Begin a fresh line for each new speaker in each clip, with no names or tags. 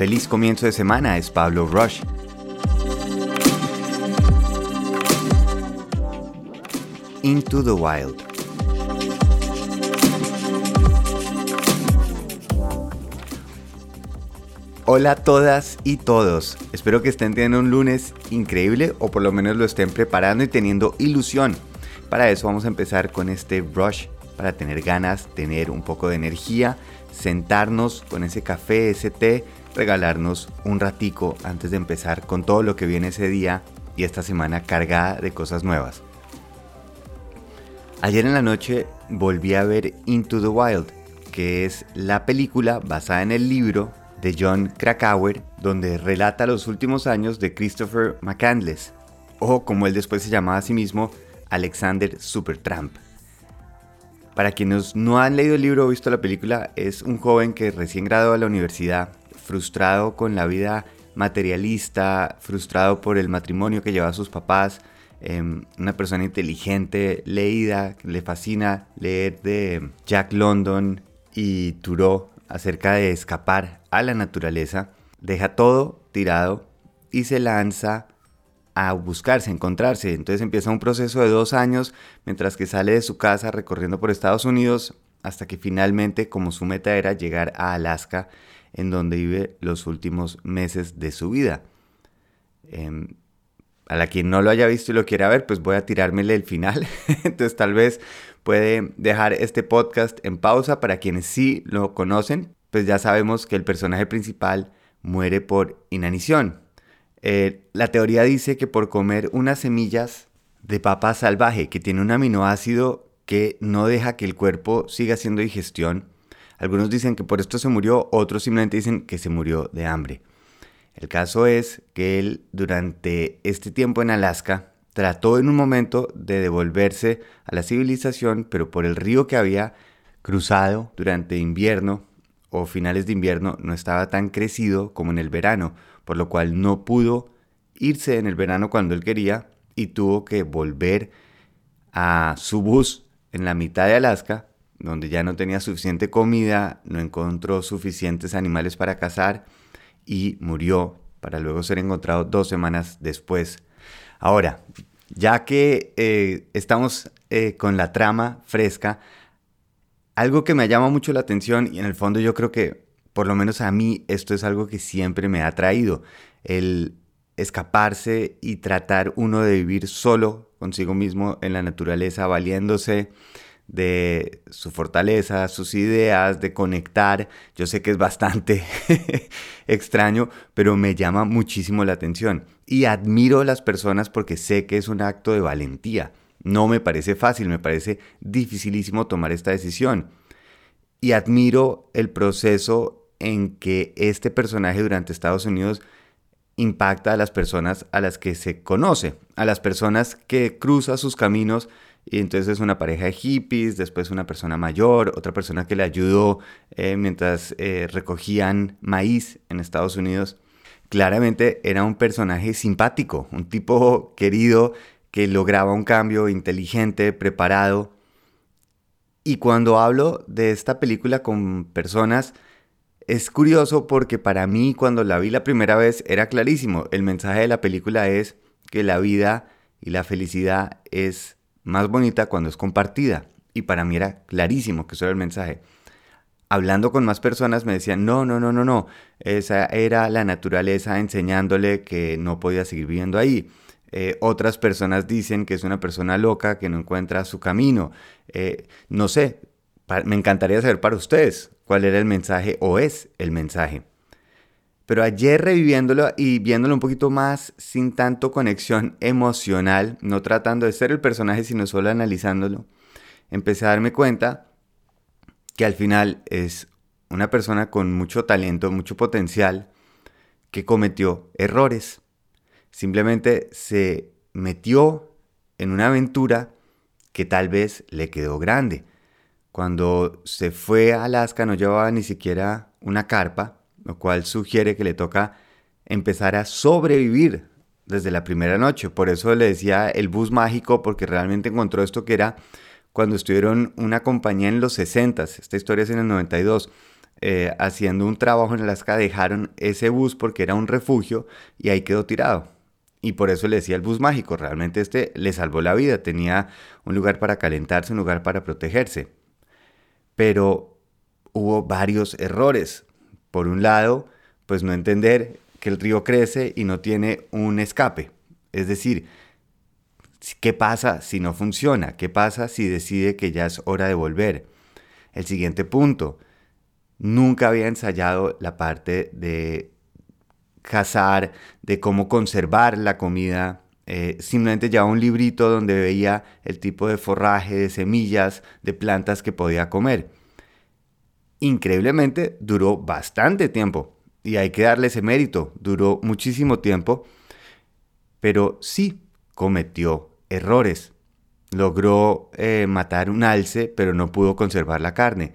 Feliz comienzo de semana, es Pablo Rush. Into the Wild. Hola a todas y todos, espero que estén teniendo un lunes increíble o por lo menos lo estén preparando y teniendo ilusión. Para eso vamos a empezar con este Rush para tener ganas, tener un poco de energía, sentarnos con ese café, ese té, regalarnos un ratico antes de empezar con todo lo que viene ese día y esta semana cargada de cosas nuevas. Ayer en la noche volví a ver Into the Wild, que es la película basada en el libro de John Krakauer, donde relata los últimos años de Christopher McCandless, o como él después se llamaba a sí mismo, Alexander Supertramp. Para quienes no han leído el libro o visto la película, es un joven que recién graduado de la universidad, frustrado con la vida materialista, frustrado por el matrimonio que lleva sus papás, em, una persona inteligente, leída, le fascina leer de Jack London y Thoreau acerca de escapar a la naturaleza, deja todo tirado y se lanza a buscarse, a encontrarse. Entonces empieza un proceso de dos años mientras que sale de su casa recorriendo por Estados Unidos hasta que finalmente, como su meta era llegar a Alaska, en donde vive los últimos meses de su vida. Em, a la quien no lo haya visto y lo quiera ver, pues voy a tirármele el final. Entonces tal vez puede dejar este podcast en pausa para quienes sí lo conocen, pues ya sabemos que el personaje principal muere por inanición. Eh, la teoría dice que por comer unas semillas de papa salvaje que tiene un aminoácido que no deja que el cuerpo siga haciendo digestión, algunos dicen que por esto se murió, otros simplemente dicen que se murió de hambre. El caso es que él durante este tiempo en Alaska trató en un momento de devolverse a la civilización, pero por el río que había cruzado durante invierno o finales de invierno no estaba tan crecido como en el verano, por lo cual no pudo irse en el verano cuando él quería y tuvo que volver a su bus en la mitad de Alaska, donde ya no tenía suficiente comida, no encontró suficientes animales para cazar y murió para luego ser encontrado dos semanas después. Ahora, ya que eh, estamos eh, con la trama fresca, algo que me llama mucho la atención y en el fondo yo creo que por lo menos a mí esto es algo que siempre me ha traído, el escaparse y tratar uno de vivir solo consigo mismo en la naturaleza, valiéndose de su fortaleza, sus ideas, de conectar. Yo sé que es bastante extraño, pero me llama muchísimo la atención. Y admiro a las personas porque sé que es un acto de valentía. No me parece fácil, me parece dificilísimo tomar esta decisión. Y admiro el proceso en que este personaje durante Estados Unidos impacta a las personas a las que se conoce, a las personas que cruza sus caminos y entonces es una pareja de hippies, después una persona mayor, otra persona que le ayudó eh, mientras eh, recogían maíz en Estados Unidos. Claramente era un personaje simpático, un tipo querido que lograba un cambio inteligente, preparado. Y cuando hablo de esta película con personas es curioso porque para mí cuando la vi la primera vez era clarísimo. El mensaje de la película es que la vida y la felicidad es más bonita cuando es compartida. Y para mí era clarísimo que eso era el mensaje. Hablando con más personas me decían, no, no, no, no, no. Esa era la naturaleza enseñándole que no podía seguir viviendo ahí. Eh, otras personas dicen que es una persona loca que no encuentra su camino. Eh, no sé, me encantaría saber para ustedes cuál era el mensaje o es el mensaje. Pero ayer reviviéndolo y viéndolo un poquito más sin tanto conexión emocional, no tratando de ser el personaje, sino solo analizándolo, empecé a darme cuenta que al final es una persona con mucho talento, mucho potencial, que cometió errores. Simplemente se metió en una aventura que tal vez le quedó grande. Cuando se fue a Alaska no llevaba ni siquiera una carpa, lo cual sugiere que le toca empezar a sobrevivir desde la primera noche. Por eso le decía el bus mágico, porque realmente encontró esto que era cuando estuvieron una compañía en los 60, esta historia es en el 92, eh, haciendo un trabajo en Alaska dejaron ese bus porque era un refugio y ahí quedó tirado. Y por eso le decía el bus mágico, realmente este le salvó la vida, tenía un lugar para calentarse, un lugar para protegerse. Pero hubo varios errores. Por un lado, pues no entender que el río crece y no tiene un escape. Es decir, ¿qué pasa si no funciona? ¿Qué pasa si decide que ya es hora de volver? El siguiente punto, nunca había ensayado la parte de cazar, de cómo conservar la comida. Eh, simplemente llevaba un librito donde veía el tipo de forraje, de semillas, de plantas que podía comer. Increíblemente duró bastante tiempo y hay que darle ese mérito, duró muchísimo tiempo, pero sí cometió errores. Logró eh, matar un alce, pero no pudo conservar la carne.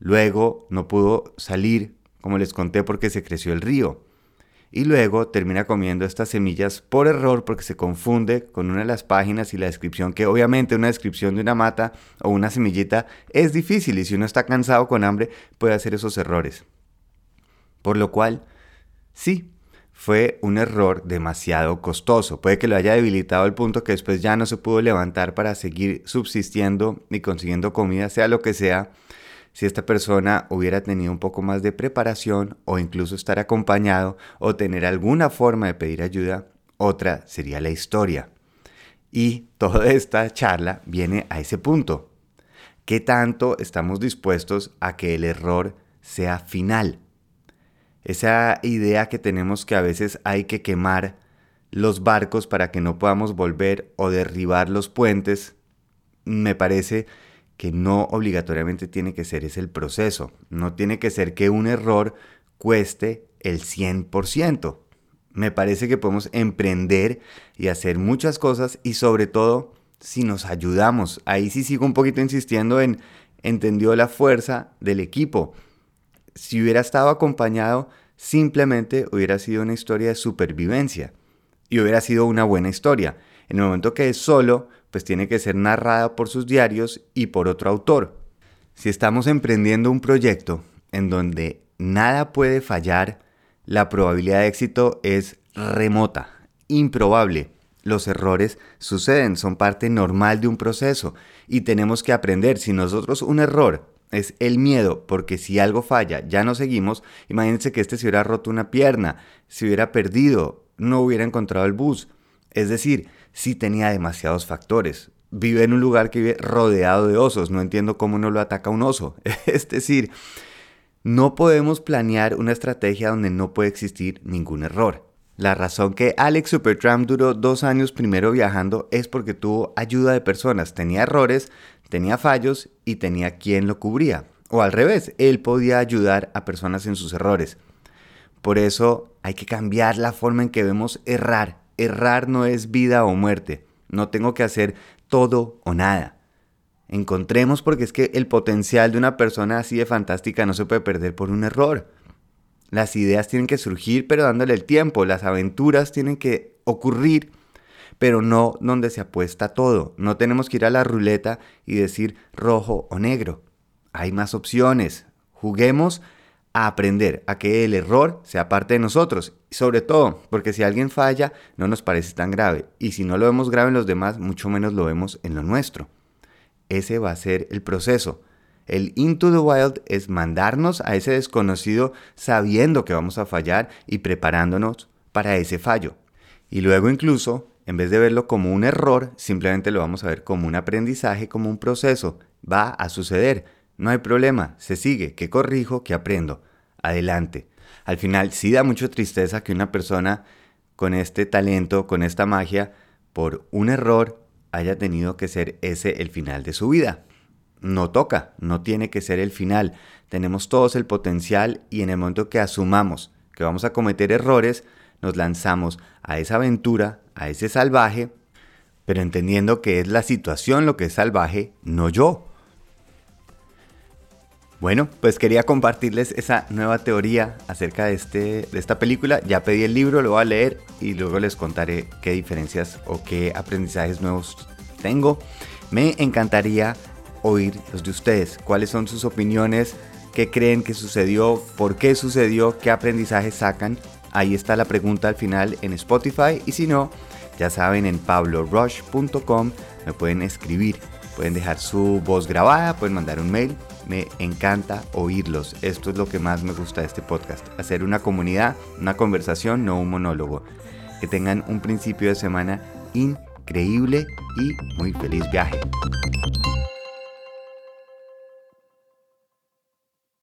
Luego no pudo salir, como les conté, porque se creció el río. Y luego termina comiendo estas semillas por error porque se confunde con una de las páginas y la descripción, que obviamente una descripción de una mata o una semillita es difícil y si uno está cansado con hambre puede hacer esos errores. Por lo cual, sí, fue un error demasiado costoso. Puede que lo haya debilitado al punto que después ya no se pudo levantar para seguir subsistiendo y consiguiendo comida, sea lo que sea. Si esta persona hubiera tenido un poco más de preparación o incluso estar acompañado o tener alguna forma de pedir ayuda, otra sería la historia. Y toda esta charla viene a ese punto. ¿Qué tanto estamos dispuestos a que el error sea final? esa idea que tenemos que a veces hay que quemar los barcos para que no podamos volver o derribar los puentes, me parece que no obligatoriamente tiene que ser ese el proceso. No tiene que ser que un error cueste el 100%. Me parece que podemos emprender y hacer muchas cosas y sobre todo si nos ayudamos. Ahí sí sigo un poquito insistiendo en entendió la fuerza del equipo si hubiera estado acompañado, simplemente hubiera sido una historia de supervivencia y hubiera sido una buena historia. En el momento que es solo, pues tiene que ser narrada por sus diarios y por otro autor. Si estamos emprendiendo un proyecto en donde nada puede fallar, la probabilidad de éxito es remota, improbable. Los errores suceden, son parte normal de un proceso y tenemos que aprender. Si nosotros un error es el miedo, porque si algo falla, ya no seguimos. Imagínense que este se hubiera roto una pierna, se hubiera perdido, no hubiera encontrado el bus. Es decir, si tenía demasiados factores. Vive en un lugar que vive rodeado de osos, no entiendo cómo no lo ataca un oso. Es decir, no podemos planear una estrategia donde no puede existir ningún error. La razón que Alex Supertramp duró dos años primero viajando es porque tuvo ayuda de personas. Tenía errores, tenía fallos y tenía quien lo cubría. O al revés, él podía ayudar a personas en sus errores. Por eso hay que cambiar la forma en que vemos errar. Errar no es vida o muerte. No tengo que hacer todo o nada. Encontremos porque es que el potencial de una persona así de fantástica no se puede perder por un error. Las ideas tienen que surgir, pero dándole el tiempo. Las aventuras tienen que ocurrir, pero no donde se apuesta todo. No tenemos que ir a la ruleta y decir rojo o negro. Hay más opciones. Juguemos a aprender, a que el error sea parte de nosotros. sobre todo, porque si alguien falla, no nos parece tan grave. Y si no lo vemos grave en los demás, mucho menos lo vemos en lo nuestro. Ese va a ser el proceso. El Into the Wild es mandarnos a ese desconocido sabiendo que vamos a fallar y preparándonos para ese fallo. Y luego incluso, en vez de verlo como un error, simplemente lo vamos a ver como un aprendizaje, como un proceso. Va a suceder. No hay problema. Se sigue. ¿Qué corrijo? ¿Qué aprendo? Adelante. Al final sí da mucha tristeza que una persona con este talento, con esta magia, por un error haya tenido que ser ese el final de su vida no toca, no tiene que ser el final. Tenemos todos el potencial y en el momento que asumamos que vamos a cometer errores, nos lanzamos a esa aventura, a ese salvaje, pero entendiendo que es la situación lo que es salvaje, no yo. Bueno, pues quería compartirles esa nueva teoría acerca de, este, de esta película. Ya pedí el libro, lo voy a leer y luego les contaré qué diferencias o qué aprendizajes nuevos tengo. Me encantaría oír los de ustedes, cuáles son sus opiniones qué creen que sucedió, por qué sucedió, qué aprendizajes sacan. Ahí está la pregunta al final en Spotify y si no, ya saben en pablorush.com me pueden escribir, pueden dejar su voz grabada, pueden mandar un mail. Me encanta oírlos. Esto es lo que más me gusta de este podcast. Hacer una comunidad, una conversación, no un monólogo. Que tengan un principio de semana increíble y muy feliz viaje.